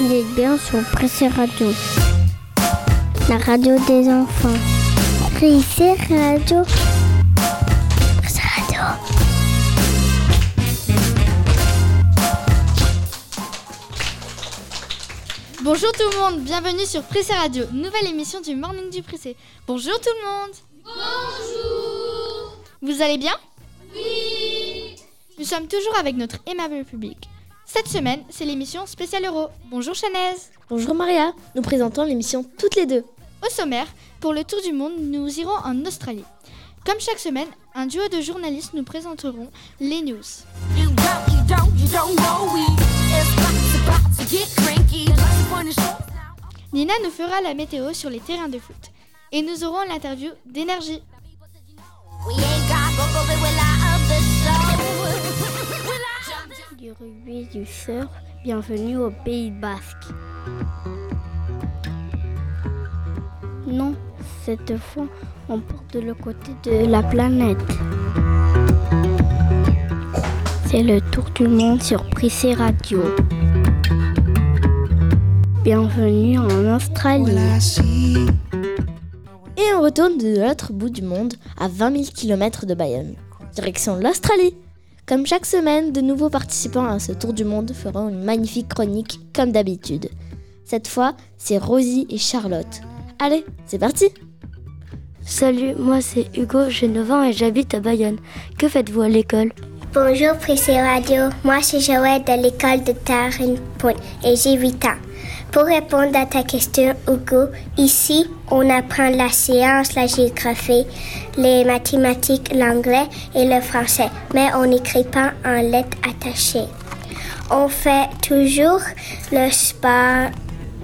Vous êtes bien sur Pressé Radio, la radio des enfants. Pressé Radio. Pressé Radio. Bonjour tout le monde, bienvenue sur Pressé Radio, nouvelle émission du Morning du Pressé. Bonjour tout le monde Bonjour Vous allez bien? Oui Nous sommes toujours avec notre aimable public. Cette semaine, c'est l'émission spéciale Euro. Bonjour Chanaise Bonjour Maria, nous présentons l'émission toutes les deux. Au sommaire, pour le tour du monde, nous irons en Australie. Comme chaque semaine, un duo de journalistes nous présenteront les news. Nina nous fera la météo sur les terrains de foot. Et nous aurons l'interview d'énergie. Du du surf, bienvenue au Pays Basque. Non, cette fois, on porte de le côté de la planète. C'est le tour du monde sur Prissé Radio. Bienvenue en Australie. Et on retourne de l'autre bout du monde, à 20 000 km de Bayonne. Direction l'Australie. Comme chaque semaine, de nouveaux participants à ce tour du monde feront une magnifique chronique, comme d'habitude. Cette fois, c'est Rosie et Charlotte. Allez, c'est parti Salut, moi c'est Hugo, j'ai 9 ans et j'habite à Bayonne. Que faites-vous à l'école? Bonjour Prissé Radio, moi c'est Joël de l'école de Tarn Point et j'ai 8 ans. Pour répondre à ta question, Hugo, ici, on apprend la science, la géographie, les mathématiques, l'anglais et le français, mais on n'écrit pas en lettres attachées. On fait toujours le sport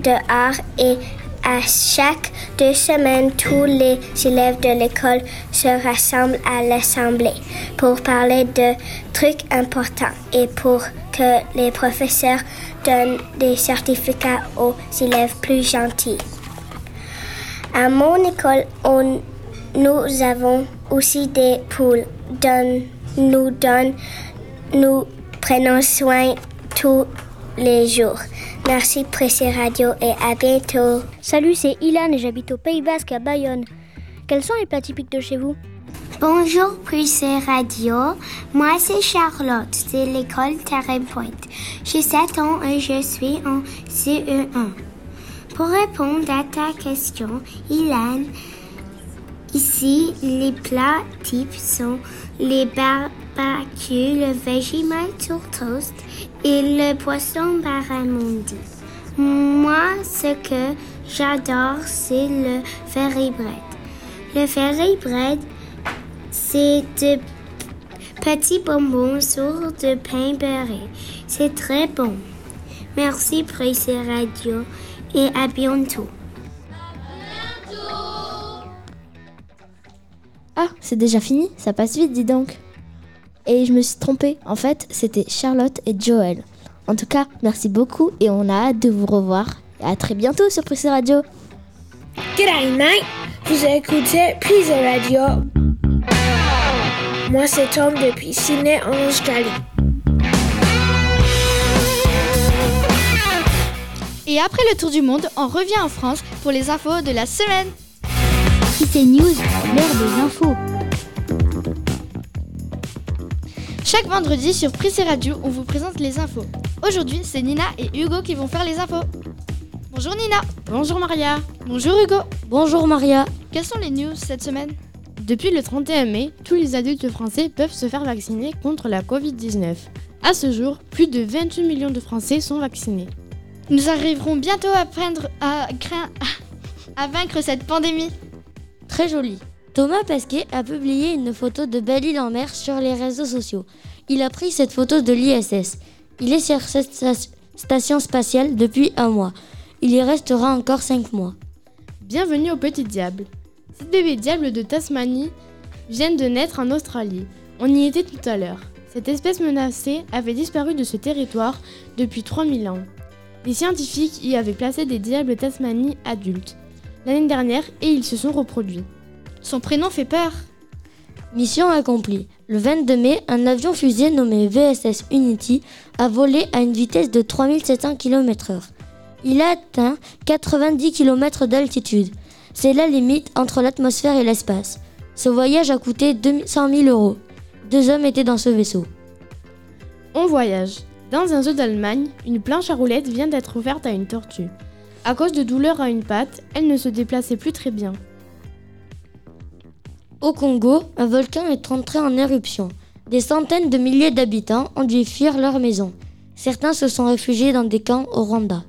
dehors et à chaque deux semaines, tous les élèves de l'école se rassemblent à l'assemblée pour parler de trucs importants et pour que les professeurs donnent des certificats aux élèves plus gentils. À mon école, on, nous avons aussi des poules dont nous donnent, nous prenons soin tous les jours. Merci Pressé Radio et à bientôt. Salut, c'est Ilan et j'habite au Pays Basque à Bayonne. Quels sont les plats typiques de chez vous? Bonjour Prissé Radio, moi c'est Charlotte de l'école Terrain Point. J'ai 7 ans et je suis en CE1. Pour répondre à ta question, Ilan, ici les plats types sont les barbecues, le Vegemite sur toast et le poisson barramundi. Moi, ce que j'adore, c'est le ferry bread. Le ferry bread, c'est de petits bonbons sur de pain beurré. C'est très bon. Merci Pressé Radio et à bientôt. Ah, c'est déjà fini Ça passe vite, dis donc. Et je me suis trompée. En fait, c'était Charlotte et Joël. En tout cas, merci beaucoup et on a hâte de vous revoir. Et à très bientôt sur Pressé Radio. G'day mate, vous écoutez Prissé Radio. Moi c'est Tom depuis Sydney en Australie. Et après le tour du monde, on revient en France pour les infos de la semaine. Prissé News, l'heure des infos. Chaque vendredi sur Prissé Radio, on vous présente les infos. Aujourd'hui, c'est Nina et Hugo qui vont faire les infos. Bonjour Nina. Bonjour Maria. Bonjour Hugo. Bonjour Maria. Quelles sont les news cette semaine? Depuis le 31 mai, tous les adultes français peuvent se faire vacciner contre la Covid-19. À ce jour, plus de 28 millions de Français sont vaccinés. Nous arriverons bientôt à, prendre, à vaincre cette pandémie. Très joli. Thomas Pesquet a publié une photo de Belle-Île en mer sur les réseaux sociaux. Il a pris cette photo de l'ISS. Il est sur cette sta- station spatiale depuis un mois. Il y restera encore cinq mois. Bienvenue au Petit Diable. Six bébés diables de Tasmanie viennent de naître en Australie. On y était tout à l'heure. Cette espèce menacée avait disparu de ce territoire depuis 3000 ans. Les scientifiques y avaient placé des diables Tasmanie adultes l'année dernière et ils se sont reproduits. Son prénom fait peur. Mission accomplie. Le 22 mai, un avion fusée nommé VSS Unity a volé à une vitesse de 3700 km/h. Il a atteint 90 km d'altitude. C'est la limite entre l'atmosphère et l'espace. Ce voyage a coûté 200 000 euros. Deux hommes étaient dans ce vaisseau. On voyage. Dans un zoo d'Allemagne, une planche à roulettes vient d'être ouverte à une tortue. À cause de douleurs à une patte, elle ne se déplaçait plus très bien. Au Congo, un volcan est entré en éruption. Des centaines de milliers d'habitants ont dû fuir leur maison. Certains se sont réfugiés dans des camps au Rwanda.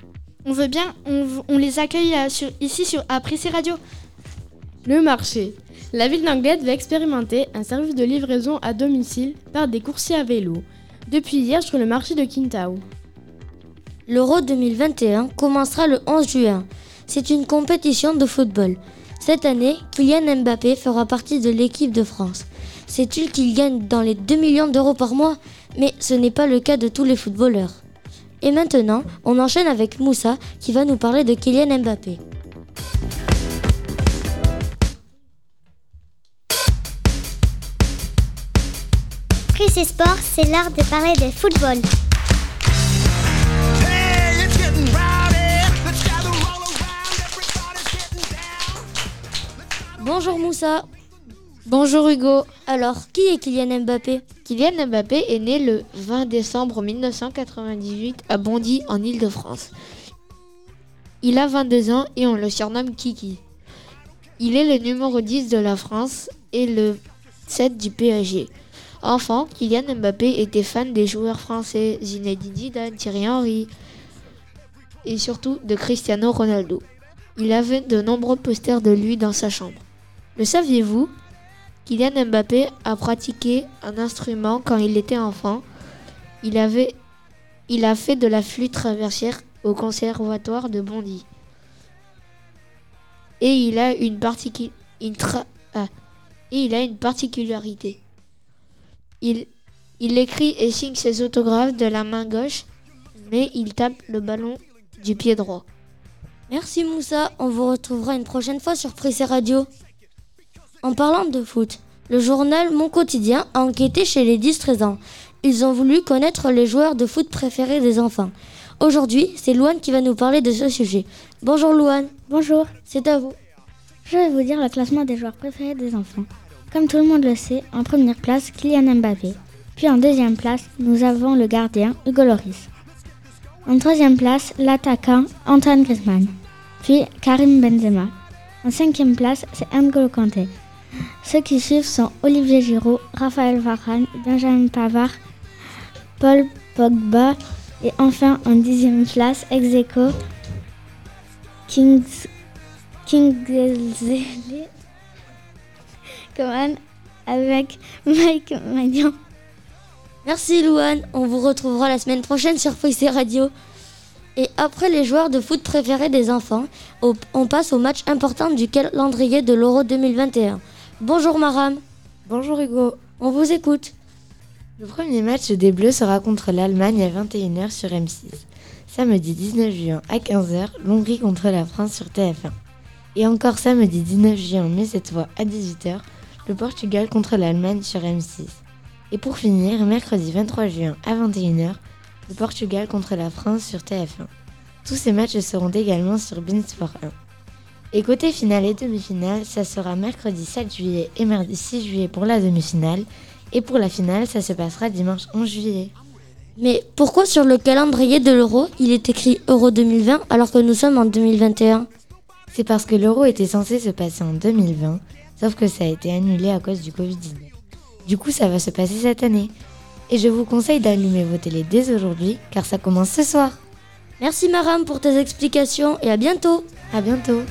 On veut bien, on, les accueille euh, sur- ici sur, Prissé Radio. Le marché. La ville d'Anglette va expérimenter un service de livraison à domicile par des coursiers à vélo. Depuis hier sur le marché de Quintao. L'Euro 2021 commencera le 11 juin. C'est une compétition de football. Cette année, Kylian Mbappé fera partie de l'équipe de France. Sais-tu qu'il gagne dans les 2 millions d'euros par mois? Mais ce n'est pas le cas de tous les footballeurs. Et maintenant, on enchaîne avec Moussa qui va nous parler de Kylian Mbappé. Chris et Sport, c'est l'heure de parler de football. Bonjour Moussa. Bonjour Hugo. Alors, qui est Kylian Mbappé? Kylian Mbappé est né le 20 décembre 1998 à Bondy en Île-de-France. Il a 22 ans et on le surnomme Kiki. Il est le numéro 10 de la France et le 7 du PSG. Enfant, Kylian Mbappé était fan des joueurs français Zinedine Zidane, Thierry Henry et surtout de Cristiano Ronaldo. Il avait de nombreux posters de lui dans sa chambre. Le saviez-vous Kylian Mbappé a pratiqué un instrument quand il était enfant? Il, avait, il a fait de la flûte traversière au conservatoire de Bondy. Et il a une, ah. il particularité. Il, il écrit et signe ses autographes de la main gauche, mais il tape le ballon du pied droit. Merci Moussa, on vous retrouvera une prochaine fois sur Prissé Radio. En parlant de foot, le journal Mon Quotidien a enquêté chez les 10-13 ans. Ils ont voulu connaître les joueurs de foot préférés des enfants. Aujourd'hui, c'est Louane qui va nous parler de ce sujet. Bonjour Louane, Bonjour, c'est à vous. je vais vous dire le classement des joueurs préférés des enfants. Comme tout le monde le sait, en première place, Kylian Mbappé. Puis en deuxième place, nous avons le gardien Hugo Loris. En troisième place, l'attaquant Antoine Griezmann. Puis Karim Benzema. En cinquième place, c'est N'Golo Kanté. Ceux qui suivent sont Olivier Giroud, Raphaël Varane, Benjamin Pavard, Paul Pogba et enfin en dixième place, ex aequo, Kings Kingsley Coman avec Mike Magnan. Merci Louane, on vous retrouvera la semaine prochaine sur Prissé Radio. Et après les joueurs de foot préférés des enfants, on passe au match important du calendrier de l'Euro 2021. Bonjour Maram, Bonjour Hugo. on vous écoute. Le premier match des Bleus sera contre l'Allemagne à 21h sur M6. Samedi 19 juin à 15h, l'Hongrie contre la France sur TF1. Et encore samedi 19 juin, mais cette fois à 18h, le Portugal contre l'Allemagne sur M6. Et pour finir, mercredi 23 juin à 21h, le Portugal contre la France sur TF1. Tous ces matchs seront également sur Beansport 1. Et côté finale et demi-finale, ça sera mercredi 7 juillet et mardi 6 juillet pour la demi-finale. Et pour la finale, ça se passera dimanche 11 juillet. Mais pourquoi sur le calendrier de l'Euro, il est écrit Euro 2020 alors que nous sommes en 2021 C'est parce que l'euro était censé se passer en 2020, sauf que ça a été annulé à cause du Covid-19. Du coup, ça va se passer cette année. Et je vous conseille d'allumer vos télés dès aujourd'hui, car ça commence ce soir. Merci Maram pour tes explications et à bientôt. À bientôt.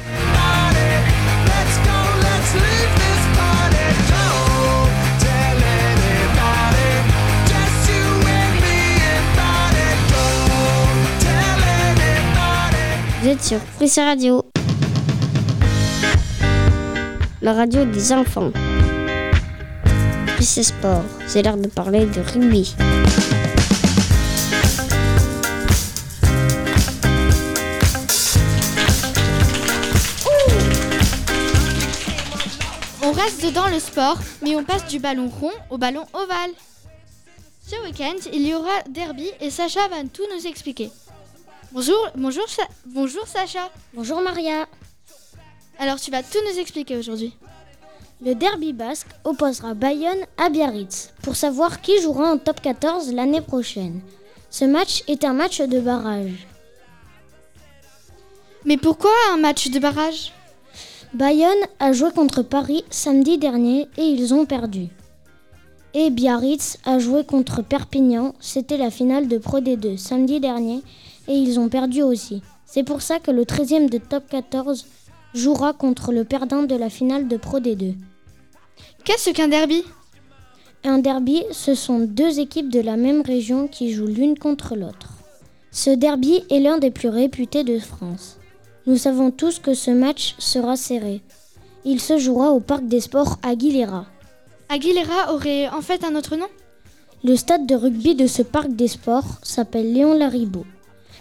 Vous êtes sur Prissé Radio. La radio des enfants. Prissé Sport, c'est l'heure de parler de rugby. On reste reste dans le sport, mais on passe du ballon rond au ballon ovale. Ce week-end, il y aura derby et Sacha va tout nous expliquer. Bonjour, bonjour, Sa- bonjour Sacha. Bonjour Maria. Alors tu vas tout nous expliquer aujourd'hui. Le derby basque opposera Bayonne à Biarritz pour savoir qui jouera en top 14 l'année prochaine. Ce match est un match de barrage. Mais pourquoi un match de barrage? Bayonne a joué contre Paris samedi dernier et ils ont perdu. Et Biarritz a joué contre Perpignan, c'était la finale de Pro D2 samedi dernier et ils ont perdu aussi. C'est pour ça que le 13e de top 14 jouera contre le perdant de la finale de Pro D2. Qu'est-ce qu'un derby? Un derby, ce sont deux équipes de la même région qui jouent l'une contre l'autre. Ce derby est l'un des plus réputés de France. Nous savons tous que ce match sera serré. Il se jouera au Parc des Sports Aguilera. Aguilera aurait en fait un autre nom? Le stade de rugby de ce Parc des Sports s'appelle Léon Laribout.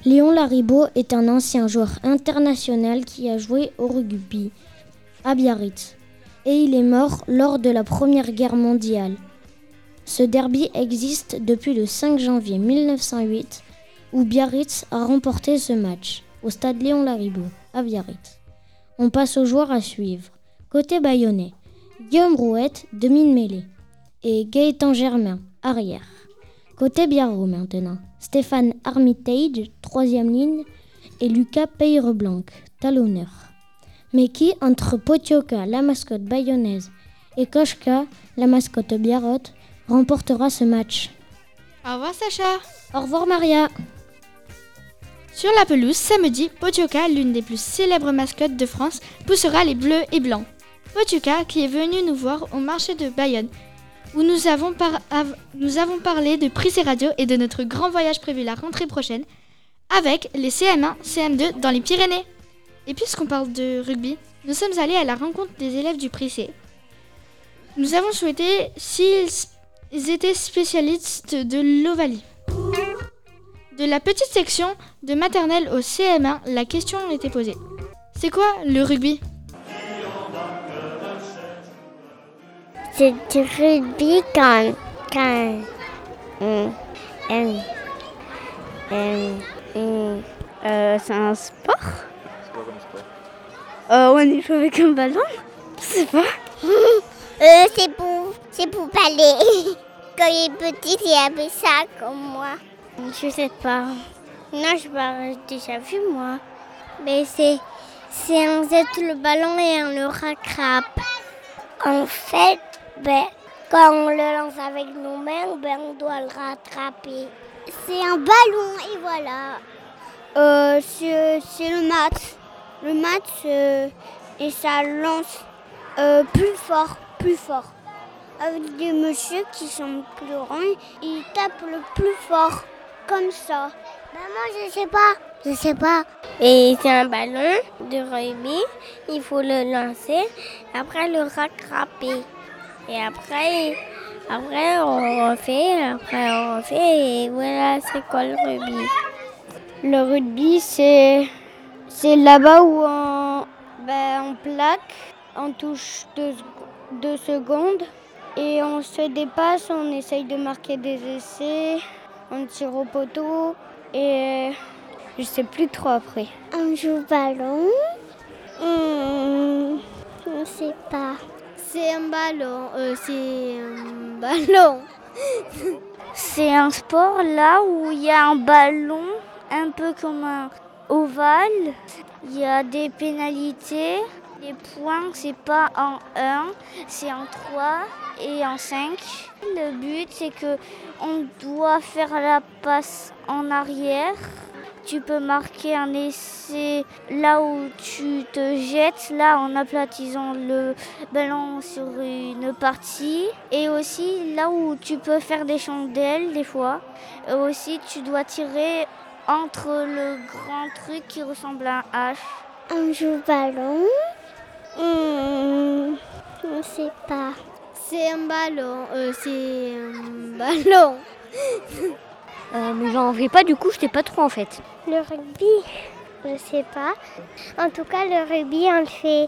Léon Laribout est un ancien joueur international qui a joué au rugby à Biarritz et il est mort lors de la Première Guerre mondiale. Ce derby existe depuis le 5 janvier 1908 où Biarritz a remporté ce match au stade Léon Laribout à Biarritz. On passe aux joueurs à suivre. Côté bayonnais, Guillaume Rouette, demi-mêlée, et Gaëtan Germain, arrière. Côté Biarro maintenant, Stéphane Armitage, troisième ligne, et Lucas Peyreblanc, talonneur. Mais qui, entre Potioka, la mascotte bayonnaise, et Koshka, la mascotte biarrotte, remportera ce match? Au revoir Sacha. Au revoir Maria Sur la pelouse, samedi, Potioka, l'une des plus célèbres mascottes de France, poussera les bleus et blancs. Potioka, qui est venu nous voir au marché de Bayonne, où nous avons, parlé de Prise et Radio et de notre grand voyage prévu la rentrée prochaine, avec les CM1, CM2 dans les Pyrénées. Et puisqu'on parle de rugby, nous sommes allés à la rencontre des élèves du Prissé. Nous avons souhaité s'ils ils étaient spécialistes de l'Ovalie. De la petite section de maternelle au CM1, la question était posée. C'est quoi le rugby? C'est du rugby quand. quand. hum, hum, euh, c'est un sport? C'est quoi comme sport euh, On y joue avec un ballon? Je sais pas? Euh, c'est pour, c'est pour parler. Quand il est petit, il avait ça comme moi. Je sais pas. Non, je l'ai déjà vu moi. Mais c'est, c'est on jette le ballon et on le rattrape. En fait, ben, quand on le lance avec nos mains, ben, on doit le rattraper. C'est un ballon et voilà. Euh, c'est, le match. Le match, euh, et ça lance euh, plus fort, plus fort. Avec des messieurs qui sont plus grands, ils tapent le plus fort, comme ça. Maman, je sais pas. Je sais pas. Et c'est un ballon de rugby. Il faut le lancer, après le rattraper. Et après, après on refait, après on refait, et voilà, c'est quoi le rugby? Le rugby, c'est, c'est là-bas où on, ben, on plaque, on touche deux, deux secondes et on se dépasse, on essaye de marquer des essais, on tire au poteau et je sais plus trop après. On joue au ballon? Hmm, Je sais pas. C'est un ballon, euh, c'est un ballon. c'est un sport là où il y a un ballon, un peu comme un ovale. Il y a des pénalités. Les points, c'est pas en 1, c'est en 3 et en 5. Le but, c'est que on doit faire la passe en arrière. Tu peux marquer un essai là où tu te jettes, là en aplatissant le ballon sur une partie. Et aussi là où tu peux faire des chandelles des fois. Et aussi tu dois tirer entre le grand truc qui ressemble à un H. On joue ballon? Hmm, Je sais pas. C'est un ballon, euh, c'est un ballon. Euh, mais j'en fais pas, du coup, je sais pas trop en fait. Le rugby, Je sais pas. En tout cas, le rugby, on le fait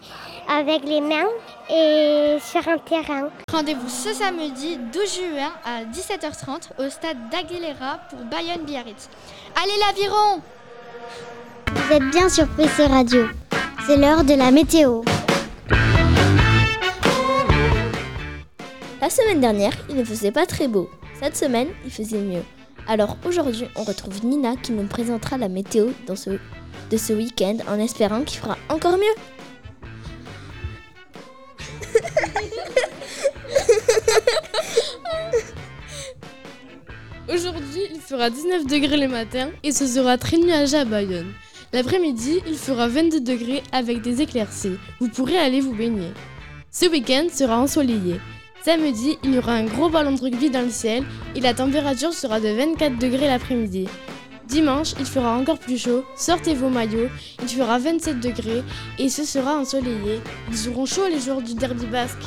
avec les mains et sur un terrain. Rendez-vous ce samedi 12 juin à 17h30 au stade d'Aguilera pour Bayonne-Biarritz. Allez l'aviron Vous êtes bien sur PC Radio. C'est l'heure de la météo. La semaine dernière, il ne faisait pas très beau. Cette semaine, il faisait mieux. Alors aujourd'hui, on retrouve Nina qui nous présentera la météo de ce week-end en espérant qu'il fera encore mieux. Aujourd'hui, il fera 19 degrés le matin et ce sera très nuageux à Bayonne. L'après-midi, il fera 22 degrés avec des éclaircies. Vous pourrez aller vous baigner. Ce week-end sera ensoleillé. Samedi, il y aura un gros ballon de rugby dans le ciel et la température sera de 24 degrés l'après-midi. Dimanche, il fera encore plus chaud, sortez vos maillots, il fera 27 degrés et ce sera ensoleillé. Ils auront chaud les joueurs du derby basque.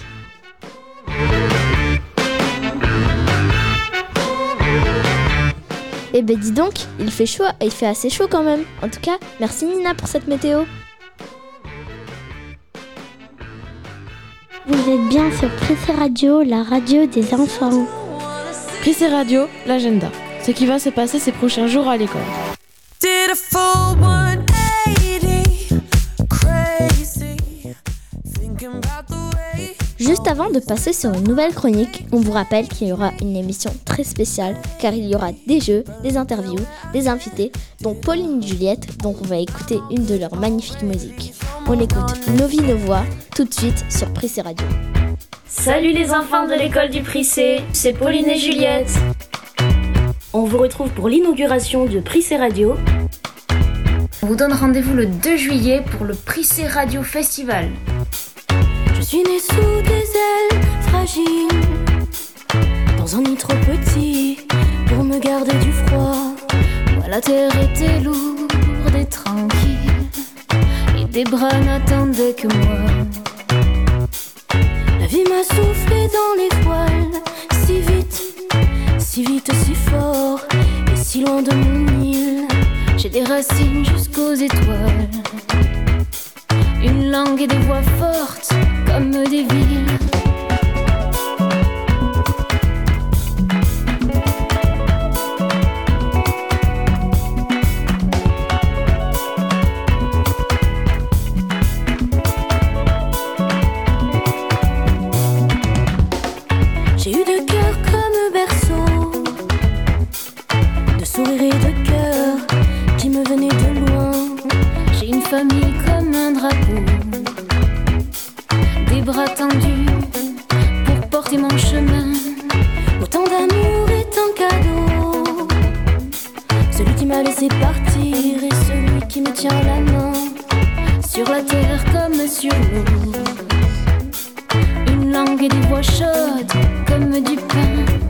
Eh ben dis donc, il fait chaud et il fait assez chaud quand même. En tout cas, merci Nina pour cette météo. Vous êtes bien sur PC Radio, la radio des enfants. Prissé Radio, l'agenda. Ce qui va se passer ces prochains jours à l'école. Juste avant de passer sur une nouvelle chronique, on vous rappelle qu'il y aura une émission très spéciale car il y aura des jeux, des interviews, des invités, dont Pauline et Juliette, donc on va écouter une de leurs magnifiques musiques. On écoute Nos vies, nos voix tout de suite sur Prissé Radio. Salut les enfants de l'école du Prissé, c'est Pauline et Juliette. On vous retrouve pour l'inauguration de Prissé Radio. On vous donne rendez-vous le 2 juillet pour le Prissé Radio Festival. Suis née sous des ailes fragiles, dans un nid trop petit pour me garder du froid. Moi, la terre était lourde et tranquille, et des bras n'attendaient que moi. La vie m'a soufflé dans les voiles, si vite, si vite, si fort, et si loin de mon île. J'ai des racines jusqu'aux étoiles. Une langue et des voix fortes comme des villes. Qui me tient la main sur la terre comme sur l'eau. Une langue et des voix chaudes comme du pain.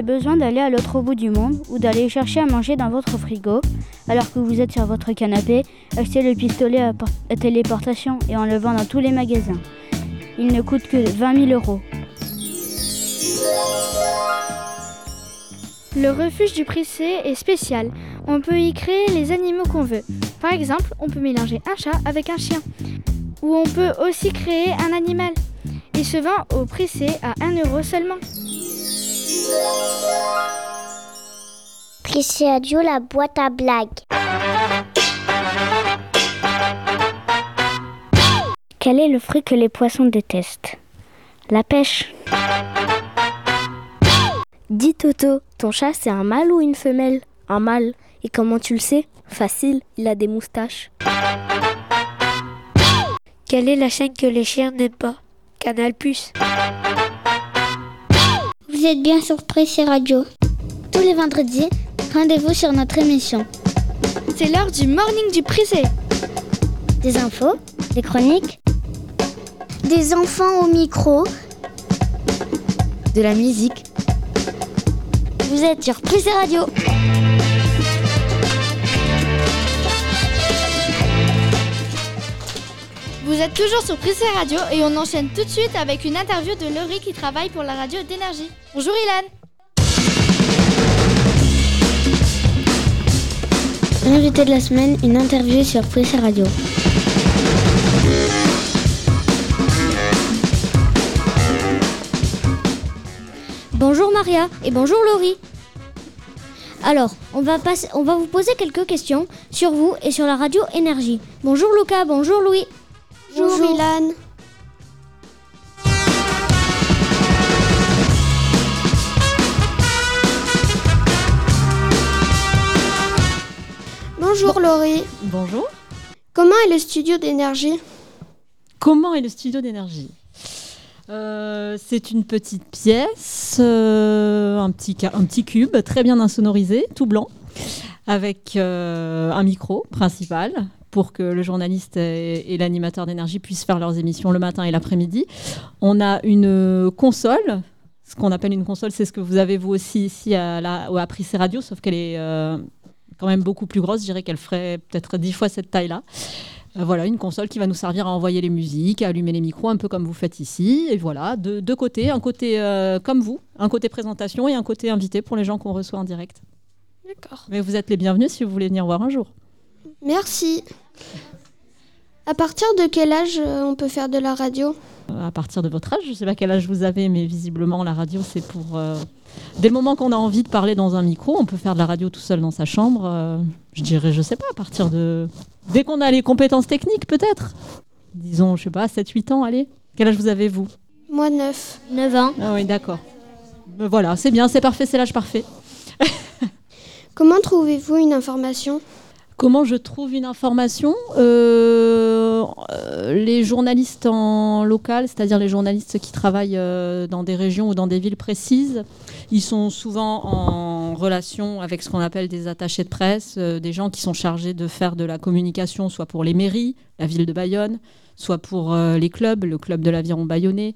Besoin d'aller à l'autre bout du monde ou d'aller chercher à manger dans votre frigo, alors que vous êtes sur votre canapé, achetez le pistolet à téléportation et en le vend dans tous les magasins. Il ne coûte que 20 000 euros. Le refuge du Prissé est spécial. On peut y créer les animaux qu'on veut. Par exemple, on peut mélanger un chat avec un chien. Ou on peut aussi créer un animal. Il se vend au Prissé à 1 euro seulement. Prissé Radio, la boîte à blagues. Quel est le fruit que les poissons détestent? La pêche. Dis Toto, ton chat c'est un mâle ou une femelle? Un mâle. Et comment tu le sais? Facile, il a des moustaches. Quelle est la chaîne que les chiens n'aiment pas? Canal Plus. Vous êtes bien sur Prissé Radio. Tous les vendredis, rendez-vous sur notre émission. C'est l'heure du morning du Prissé. Des infos, des chroniques, Des enfants au micro. De la musique. Vous êtes sur Prissé Radio. Vous êtes toujours sur Prissé Radio et on enchaîne tout de suite avec une interview de Laurie qui travaille pour la radio d'énergie. Bonjour Ilan. Invité de la semaine, une interview sur Prissé Radio. Bonjour Maria et bonjour Laurie. Alors, on va, passer, on va vous poser quelques questions sur vous et sur la radio Énergie. Bonjour Lucas, bonjour Louis. Bonjour, Ilan. Bonjour Laurie. Bonjour. Comment est le studio d'énergie? Comment est le studio d'énergie? Euh, C'est une petite pièce, euh, un, petit, ca- un petit cube très bien insonorisé, tout blanc, avec euh, un micro principal pour que le journaliste et, et l'animateur d'énergie puissent faire leurs émissions le matin et l'après-midi. On a une console. Ce qu'on appelle une console, c'est ce que vous avez vous aussi ici à, la, à Prissé Radio, sauf qu'elle est euh, quand même beaucoup plus grosse. Je dirais qu'elle ferait peut-être dix fois cette taille-là. Euh, voilà, une console qui va nous servir à envoyer les musiques, à allumer les micros, un peu comme vous faites ici. Et voilà, deux, deux côtés, un côté euh, comme vous, un côté présentation et un côté invité pour les gens qu'on reçoit en direct. D'accord. Mais vous êtes les bienvenus si vous voulez venir voir un jour. Merci. À partir de quel âge euh, on peut faire de la radio? Euh, À partir de votre âge, je ne sais pas quel âge vous avez, mais visiblement la radio c'est pour... euh, Dès le moment qu'on a envie de parler dans un micro, on peut faire de la radio tout seul dans sa chambre. euh, je dirais, je sais pas, à partir de... Dès qu'on a les compétences techniques peut-être. Disons, je sais pas, 7-8 ans, allez. Quel âge vous avez vous? Moi 9. 9 ans. Ah oui, d'accord. Voilà, c'est bien, c'est parfait, c'est l'âge parfait. Comment trouvez-vous une information? Comment je trouve une information Euh, Les journalistes en local, c'est-à-dire les journalistes qui travaillent euh, dans des régions ou dans des villes précises, ils sont souvent en relation avec ce qu'on appelle des attachés de presse, euh, des gens qui sont chargés de faire de la communication, soit pour les mairies, la ville de Bayonne, soit pour euh, les clubs, le club de l'aviron bayonnais,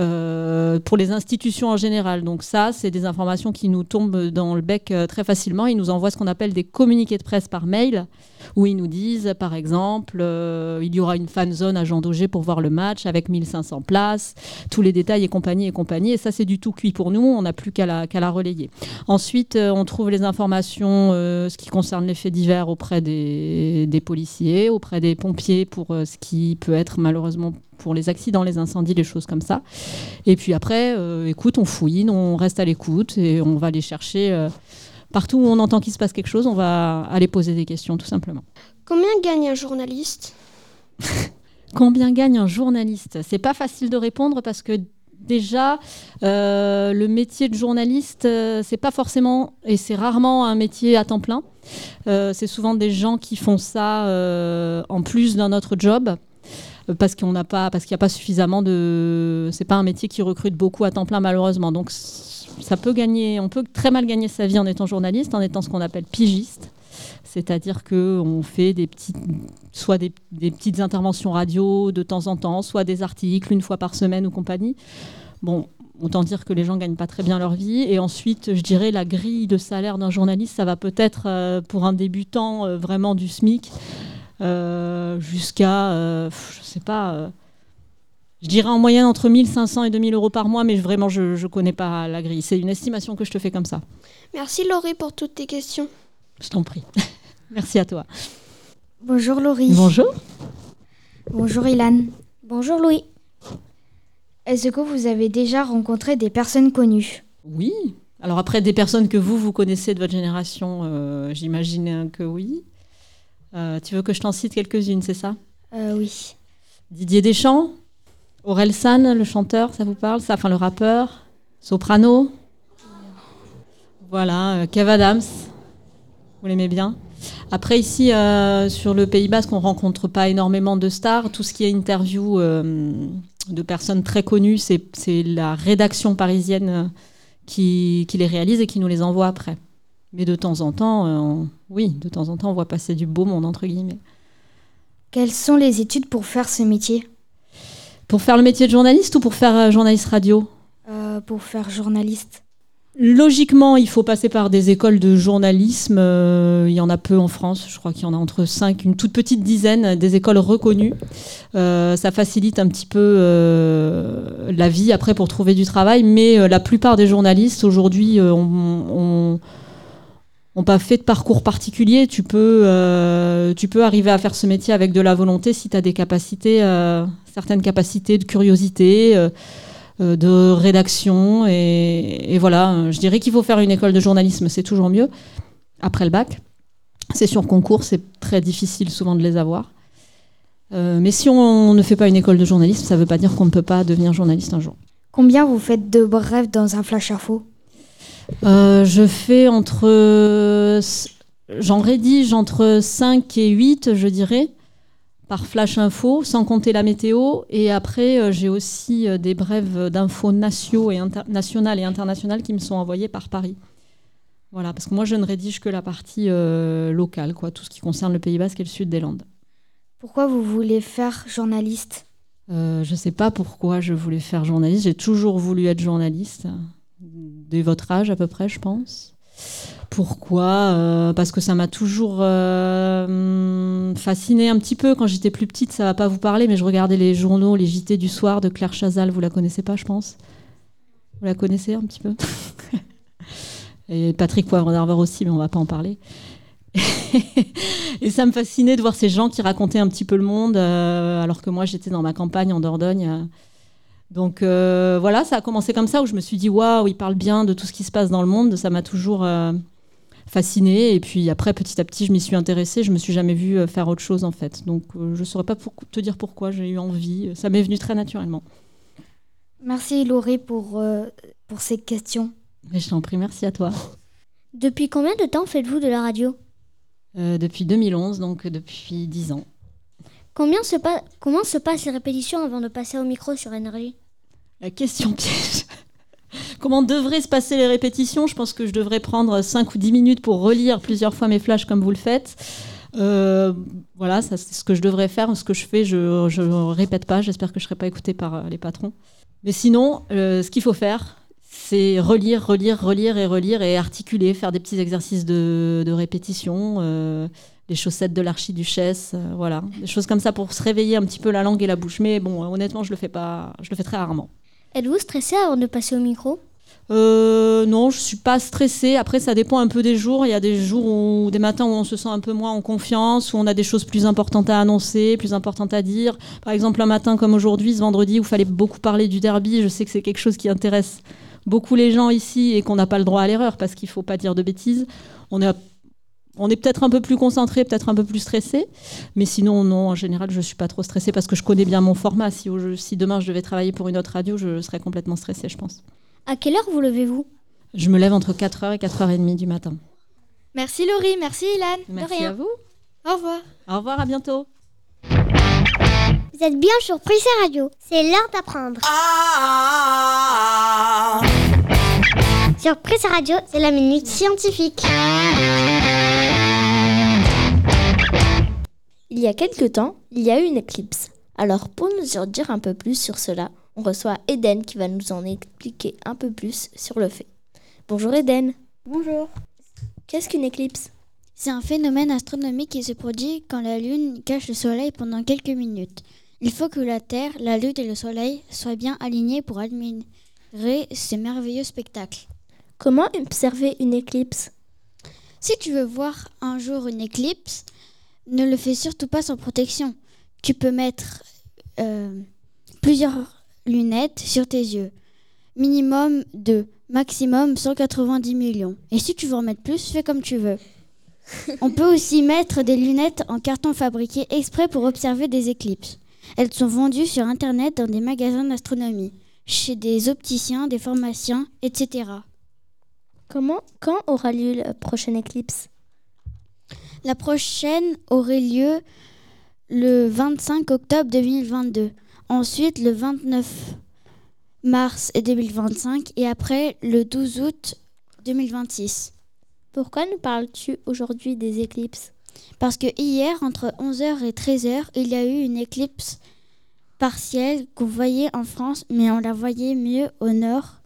euh, pour les institutions en général. Donc ça, c'est des informations qui nous tombent dans le bec euh, très facilement. Ils nous envoient ce qu'on appelle des communiqués de presse par mail, où ils nous disent, par exemple, euh, il y aura une fan zone à Jean Daugé pour voir le match avec 1500 places, tous les détails et compagnie et compagnie. Et ça, c'est du tout cuit pour nous. On n'a plus qu'à la, relayer. Ensuite, euh, on trouve les informations, euh, ce qui concerne les faits divers auprès des, policiers, auprès des pompiers pour ce qui peut être malheureusement pour les accidents, les incendies, les choses comme ça. Et puis après, écoute, on fouine, on reste à l'écoute et on va les chercher partout où on entend qu'il se passe quelque chose, on va aller poser des questions tout simplement. Combien gagne un journaliste? Combien gagne un journaliste? C'est pas facile de répondre parce que déjà, euh, le métier de journaliste, euh, c'est pas forcément et c'est rarement un métier à temps plein. Euh, c'est souvent des gens qui font ça en plus d'un autre job parce qu'on n'a pas, parce qu'il n'y a pas suffisamment de. C'est pas un métier qui recrute beaucoup à temps plein malheureusement. Donc ça peut gagner, on peut très mal gagner sa vie en étant journaliste, en étant ce qu'on appelle pigiste. C'est-à-dire qu'on fait des petites, soit des, petites interventions radio de temps en temps, soit des articles une fois par semaine ou compagnie. Bon, autant dire que les gens gagnent pas très bien leur vie. Et ensuite, je dirais la grille de salaire d'un journaliste, ça va peut-être euh, pour un débutant euh, vraiment du SMIC euh, jusqu'à, je sais pas. Je dirais en moyenne entre 1500 et 2000 euros par mois, mais vraiment, je ne connais pas la grille. C'est une estimation que je te fais comme ça. Merci Laurie pour toutes tes questions. Je t'en prie. Merci à toi. Bonjour Laurie. Bonjour. Bonjour Ilan. Bonjour Louis. Est-ce que vous avez déjà rencontré des personnes connues? Oui. Alors après, des personnes que vous, vous connaissez de votre génération, euh, j'imagine que oui. Euh, tu veux que je t'en cite quelques-unes, c'est ça? Euh, Oui. Didier Deschamps, Aurel San, le chanteur, ça vous parle ça Enfin, le rappeur, Soprano? Voilà, euh, Kev Adams, vous l'aimez bien. Après, ici, euh, sur le Pays Basque, on rencontre pas énormément de stars. Tout ce qui est interview euh, de personnes très connues, c'est la rédaction parisienne qui, les réalise et qui nous les envoie après. Mais de temps en temps, oui, de temps en temps, on voit passer du beau monde, entre guillemets. Quelles sont les études pour faire ce métier? Pour faire le métier de journaliste ou pour faire euh, journaliste radio? Euh, Pour faire journaliste. Logiquement, il faut passer par des écoles de journalisme. euh, il y en a peu en France. Je crois qu'il y en a entre 5, une toute petite dizaine, des écoles reconnues. Euh, ça facilite un petit peu euh, la vie après pour trouver du travail. Mais la plupart des journalistes aujourd'hui ont, ont- ont pas fait de parcours particulier. Tu peux, euh, tu peux arriver à faire ce métier avec de la volonté si tu as des capacités, euh, certaines capacités de curiosité. euh, de rédaction. Et, voilà, je dirais qu'il faut faire une école de journalisme, c'est toujours mieux. Après le bac, c'est sur concours, c'est très difficile souvent de les avoir. Mais si on ne fait pas une école de journalisme, ça ne veut pas dire qu'on ne peut pas devenir journaliste un jour. Combien vous faites de brefs dans un flash info? Euh, je fais entre. J'en rédige entre 5 et 8, je dirais, par flash info, sans compter la météo. Et après, euh, j'ai aussi euh, des brèves d'infos nationaux et inter- nationales et internationales qui me sont envoyées par Paris. Voilà, parce que moi, je ne rédige que la partie euh, locale, quoi, tout ce qui concerne le Pays Basque et le sud des Landes. Pourquoi vous voulez faire journaliste? Euh, je ne sais pas pourquoi je voulais faire journaliste. J'ai toujours voulu être journaliste, dès votre âge à peu près, je pense. Pourquoi Euh, Parce que ça m'a toujours euh, hum, fasciné un petit peu. Quand j'étais plus petite, ça va pas vous parler, mais je regardais les journaux, les JT du soir de Claire Chazal. Vous la connaissez pas, je pense? Vous la connaissez un petit peu? Et Patrick Poivre d'Arvor aussi, mais on va pas en parler. et ça me fascinait de voir ces gens qui racontaient un petit peu le monde, euh, alors que moi j'étais dans ma campagne en Dordogne. Donc euh, voilà, ça a commencé comme ça, où je me suis dit, waouh, il parle bien de tout ce qui se passe dans le monde. Ça m'a toujours euh, fascinée. Et puis après, petit à petit, je m'y suis intéressée. Je me suis jamais vue euh, faire autre chose en fait. Donc euh, je saurais pas pour- te dire pourquoi j'ai eu envie. Ça m'est venu très naturellement. Merci Laurie pour, pour ces questions. Mais je t'en prie, merci à toi. Depuis combien de temps faites-vous de la radio? Depuis 2011, donc depuis 10 ans. Comment se passent les répétitions avant de passer au micro sur énergie La question piège. Comment devraient se passer les répétitions? Je pense que je devrais prendre 5 ou 10 minutes pour relire plusieurs fois mes flashs comme vous le faites. Euh, voilà, c'est ce que je devrais faire. Ce que je fais, je ne répète pas. J'espère que je ne serai pas écoutée par euh, les patrons. Mais sinon, euh, ce qu'il faut faire, c'est relire, relire, relire et relire et articuler, faire des petits exercices de, répétition, les chaussettes de l'archiduchesse, euh, voilà, des choses comme ça pour se réveiller un petit peu la langue et la bouche. Mais bon, honnêtement, je le fais pas, je le fais très rarement. Êtes-vous stressé avant de passer au micro? Euh, non, je suis pas stressée. Après, ça dépend un peu des jours. Il y a des jours où, des matins où on se sent un peu moins en confiance, où on a des choses plus importantes à annoncer, plus importantes à dire. Par exemple, un matin comme aujourd'hui, ce vendredi, où il fallait beaucoup parler du derby, je sais que c'est quelque chose qui intéresse beaucoup les gens ici et qu'on n'a pas le droit à l'erreur parce qu'il faut pas dire de bêtises. On a on est peut-être un peu plus concentré, peut-être un peu plus stressé. Mais sinon, non, en général, je ne suis pas trop stressée parce que je connais bien mon format. Si, demain je devais travailler pour une autre radio, je serais complètement stressée, je pense. À quelle heure vous levez-vous? Je me lève entre 4h et 4h30 du matin. Merci Laurie, merci Ilan. Merci de rien. à vous. Au revoir. Au revoir, à bientôt. Vous êtes bien sur Prissé Radio. C'est l'heure d'apprendre. Sur Prissé Radio, c'est la minute scientifique. Il y a quelque temps, il y a eu une éclipse. Alors pour nous en dire un peu plus sur cela, on reçoit Eden qui va nous en expliquer un peu plus sur le fait. Bonjour Eden. Bonjour. Qu'est-ce qu'une éclipse? C'est un phénomène astronomique qui se produit quand la Lune cache le Soleil pendant quelques minutes. Il faut que la Terre, la Lune et le Soleil soient bien alignés pour admirer ce merveilleux spectacle. Comment observer une éclipse? Si tu veux voir un jour une éclipse, ne le fais surtout pas sans protection. Tu peux mettre euh, plusieurs lunettes sur tes yeux. Minimum de maximum 190 millions. Et si tu veux en mettre plus, fais comme tu veux. On peut aussi mettre des lunettes en carton fabriqué exprès pour observer des éclipses. Elles sont vendues sur Internet dans des magasins d'astronomie, chez des opticiens, des pharmaciens, etc. Comment, quand aura lieu la prochaine éclipse? La prochaine aurait lieu le 25 octobre 2022, ensuite le 29 mars 2025 et après le 12 août 2026. Pourquoi nous parles-tu aujourd'hui des éclipses? Parce que hier, entre 11h et 13h, il y a eu une éclipse partielle qu'on voyait en France, mais on la voyait mieux au nord.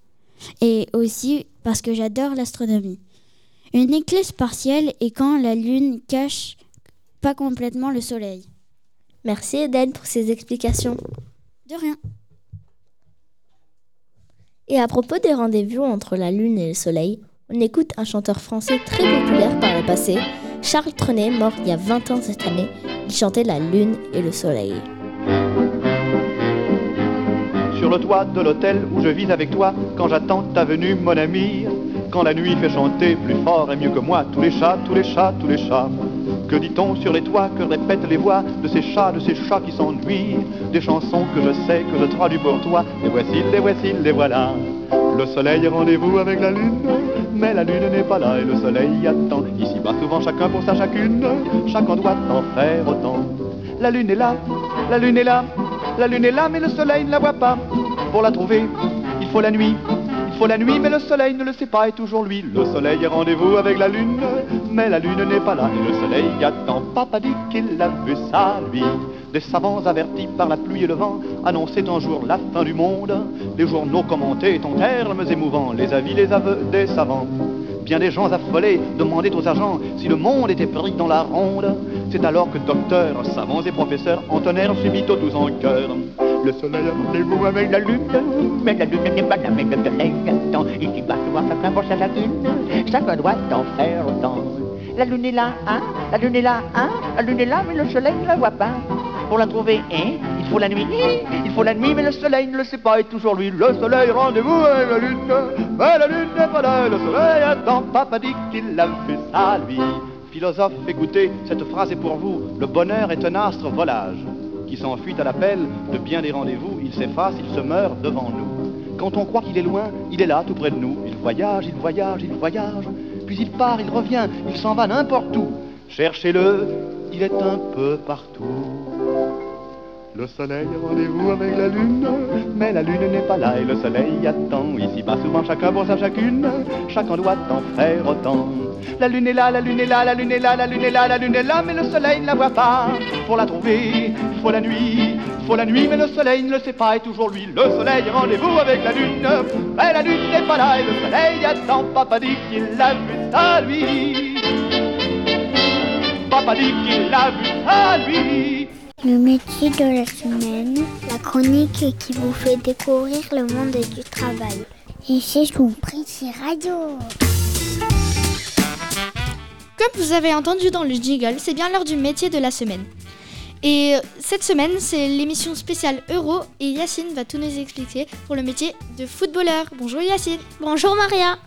Et aussi parce que j'adore l'astronomie. Une éclipse partielle est quand la Lune cache pas complètement le Soleil. Merci Eden pour ces explications. De rien. Et à propos des rendez-vous entre la Lune et le Soleil, on écoute un chanteur français très populaire par le passé, Charles Trenet, mort il y a 20 ans cette année. Il chantait la Lune et le Soleil. Sur le toit de l'hôtel où je vis avec toi, quand j'attends ta venue, mon ami. Quand la nuit fait chanter plus fort et mieux que moi tous les chats, tous les chats, tous les chats. Que dit-on sur les toits, que répètent les voix de ces chats, de ces chats qui s'ennuient? Des chansons que je sais, que je traduis pour toi. Les voici, les voici, les voilà. Le soleil rendez-vous avec la lune, mais la lune n'est pas là et le soleil attend. Ici bas souvent chacun pour sa chacune, chacun doit en faire autant. La lune est là, la lune est là, la lune est là, mais le soleil ne la voit pas. Pour la trouver, il faut la nuit. Faut la nuit, mais le soleil ne le sait pas, et toujours lui. Le soleil est rendez-vous avec la lune, mais la lune n'est pas là, et le soleil attend. Papa dit qu'il a vu ça, lui. Des savants avertis par la pluie et le vent annonçaient un jour la fin du monde. Les journaux commentaient en termes émouvants les avis, les aveux des savants. Bien des gens affolés demandaient aux agents si le monde était pris dans la ronde. C'est alors que docteurs, savants et professeurs entonnèrent subito tous en chœur. Le soleil rendez-vous avec la lune, mais la lune n'est pas là, mais le soleil attend. Ici bas, voir chacun pour sa lagune, chacun doit en faire autant. La lune est là, hein, la lune est là, hein, la lune est là, mais le soleil ne la voit pas. Pour la trouver, hein, il faut la nuit, il faut la nuit, mais le soleil ne le sait pas, et toujours lui, le soleil rendez-vous avec la lune, mais la lune n'est pas là, le soleil attend. Papa dit qu'il a fait ça, lui. Philosophe, écoutez, cette phrase est pour vous. Le bonheur est un astre volage qui s'enfuit à l'appel de bien des rendez-vous. Il s'efface, il se meurt devant nous. Quand on croit qu'il est loin, il est là, tout près de nous. Il voyage, il voyage, il voyage. Puis il part, il revient, il s'en va n'importe où. Cherchez-le, il est un peu partout. Le soleil a rendez-vous avec la lune, mais la lune n'est pas là et le soleil attend. Ici bas souvent chacun pour sa chacune, chacun doit en faire autant. La lune est là, la lune est là, la lune est là, la lune est là, la lune est là, mais le soleil ne la voit pas. Pour la trouver, faut la nuit, faut la nuit, mais le soleil ne le sait pas et toujours lui. Le soleil a rendez-vous avec la lune, mais la lune n'est pas là et le soleil attend. Papa dit qu'il l'a vu ça lui. Papa dit qu'il l'a vu ça lui. Le métier de la semaine, la chronique qui vous fait découvrir le monde du travail. Ici, je vous prie, c'est radio. Comme vous avez entendu dans le jingle, c'est bien l'heure du métier de la semaine. Et euh, cette semaine, c'est l'émission spéciale Euro et Yacine va tout nous expliquer pour le métier de footballeur. Bonjour Yacine. Bonjour Maria.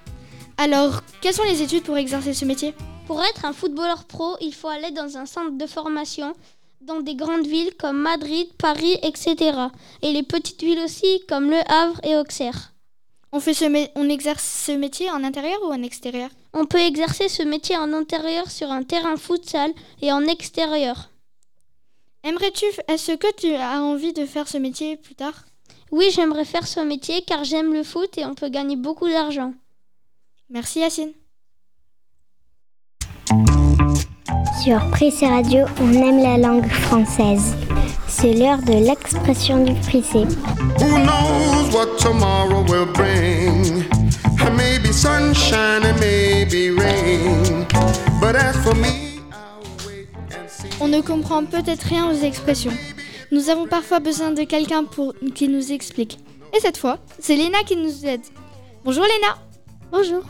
Alors, quelles sont les études pour exercer ce métier? Pour être un footballeur pro, il faut aller dans un centre de formation dans des grandes villes comme Madrid, Paris, etc. Et les petites villes aussi comme Le Havre et Auxerre. On, fait ce on exerce ce métier en intérieur ou en extérieur? On peut exercer ce métier en intérieur sur un terrain futsal et en extérieur. Aimerais-tu, est-ce que tu as envie de faire ce métier plus tard? Oui, j'aimerais faire ce métier car j'aime le foot et on peut gagner beaucoup d'argent. Merci Yacine. Sur Prissé Radio, on aime la langue française. C'est l'heure de l'expression du Prissé. Who knows what tomorrow will bring? There may be sunshine and maybe rain. But as for me, On ne comprend peut-être rien aux expressions. Nous avons parfois besoin de quelqu'un pour qui nous explique. Et cette fois, c'est Léna qui nous aide. Bonjour Léna. Bonjour.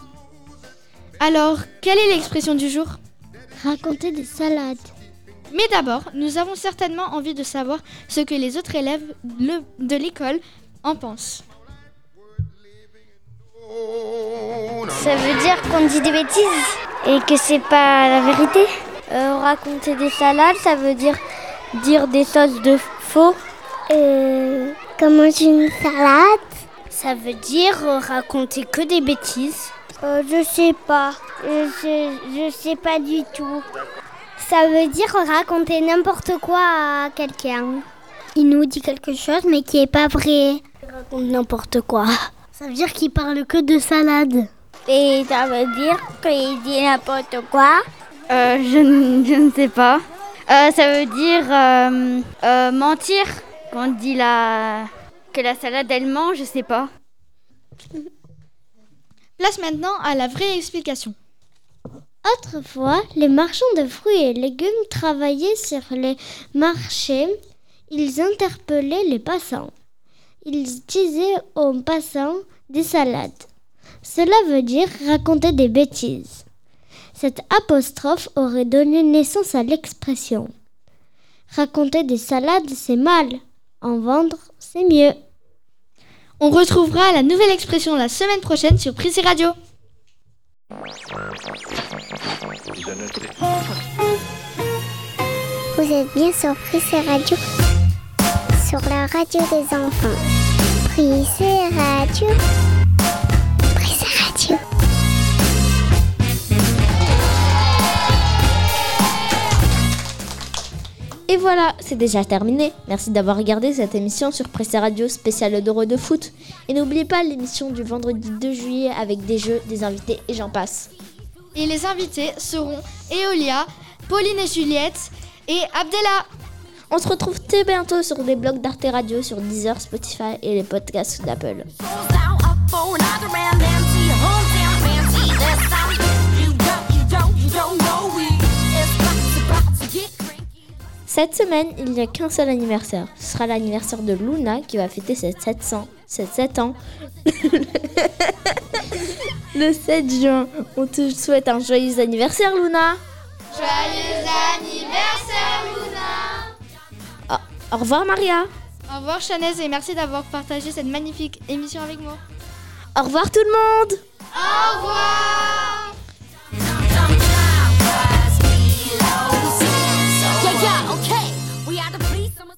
Alors, quelle est l'expression du jour? Raconter des salades. Mais d'abord, nous avons certainement envie de savoir ce que les autres élèves de l'école en pensent. Ça veut dire qu'on dit des bêtises et que c'est pas la vérité? Euh, raconter des salades, ça veut dire dire des choses de faux. Euh, comment une salade? Ça veut dire euh, raconter que des bêtises. Euh, Je sais pas. Euh, Je, je sais pas du tout. Ça veut dire raconter n'importe quoi à quelqu'un. Il nous dit quelque chose mais qui est pas vrai. Il raconte n'importe quoi. Ça veut dire qu'il parle que de salade. Et ça veut dire qu'il dit n'importe quoi? Euh, je, je ne sais pas. Euh, ça veut dire euh, euh, mentir. Quand on dit la... que la salade elle ment, je sais pas. Place maintenant à la vraie explication. Autrefois, les marchands de fruits et légumes travaillaient sur les marchés. Ils interpellaient les passants. Ils disaient aux passants des salades. Cela veut dire raconter des bêtises. Cette apostrophe aurait donné naissance à l'expression. Raconter des salades, c'est mal. En vendre, c'est mieux. On retrouvera la nouvelle expression la semaine prochaine sur Prissy Radio. Vous êtes bien sur Prissé Radio. Sur la radio des enfants. Prissé Radio. Et voilà, c'est déjà terminé. Merci d'avoir regardé cette émission sur Pressé Radio spéciale d'Euro de foot. Et n'oubliez pas l'émission du vendredi 2 juillet avec des jeux, des invités et j'en passe. Et les invités seront Eolia, Pauline et Juliette et Abdella. On se retrouve très bientôt sur des blogs d'Arte Radio sur Deezer, Spotify et les podcasts d'Apple. Cette semaine, il n'y a qu'un seul anniversaire. Ce sera l'anniversaire de Luna qui va fêter ses 700, ses 7 ans. Le 7 juin. On te souhaite un joyeux anniversaire, Luna. Joyeux anniversaire Luna Au revoir, Maria. Au revoir Chanez et merci d'avoir partagé cette magnifique émission avec moi. Au revoir, tout le monde. Au revoir